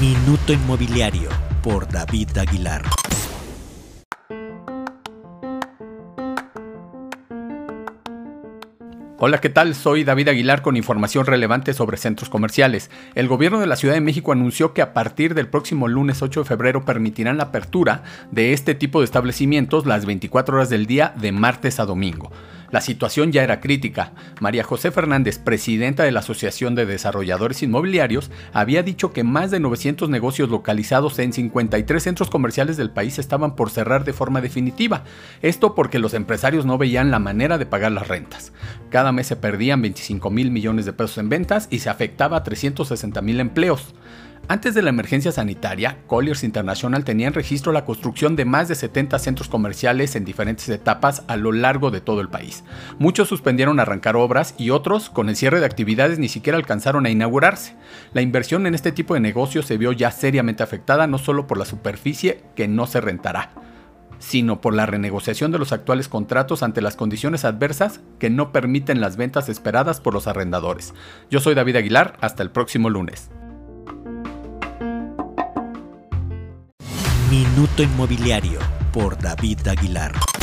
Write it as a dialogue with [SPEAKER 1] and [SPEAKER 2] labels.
[SPEAKER 1] Minuto Inmobiliario por David Aguilar.
[SPEAKER 2] Hola, ¿qué tal? Soy David Aguilar con información relevante sobre centros comerciales. El gobierno de la Ciudad de México anunció que a partir del próximo lunes 8 de febrero permitirán la apertura de este tipo de establecimientos las 24 horas del día de martes a domingo. La situación ya era crítica. María José Fernández, presidenta de la Asociación de Desarrolladores Inmobiliarios, había dicho que más de 900 negocios localizados en 53 centros comerciales del país estaban por cerrar de forma definitiva. Esto porque los empresarios no veían la manera de pagar las rentas. Cada mes se perdían 25 mil millones de pesos en ventas y se afectaba a 360 mil empleos. Antes de la emergencia sanitaria, Colliers International tenía en registro la construcción de más de 70 centros comerciales en diferentes etapas a lo largo de todo el país. Muchos suspendieron arrancar obras y otros, con el cierre de actividades, ni siquiera alcanzaron a inaugurarse. La inversión en este tipo de negocios se vio ya seriamente afectada no solo por la superficie que no se rentará, sino por la renegociación de los actuales contratos ante las condiciones adversas que no permiten las ventas esperadas por los arrendadores. Yo soy David Aguilar, hasta el próximo lunes.
[SPEAKER 1] Minuto Inmobiliario por David Aguilar.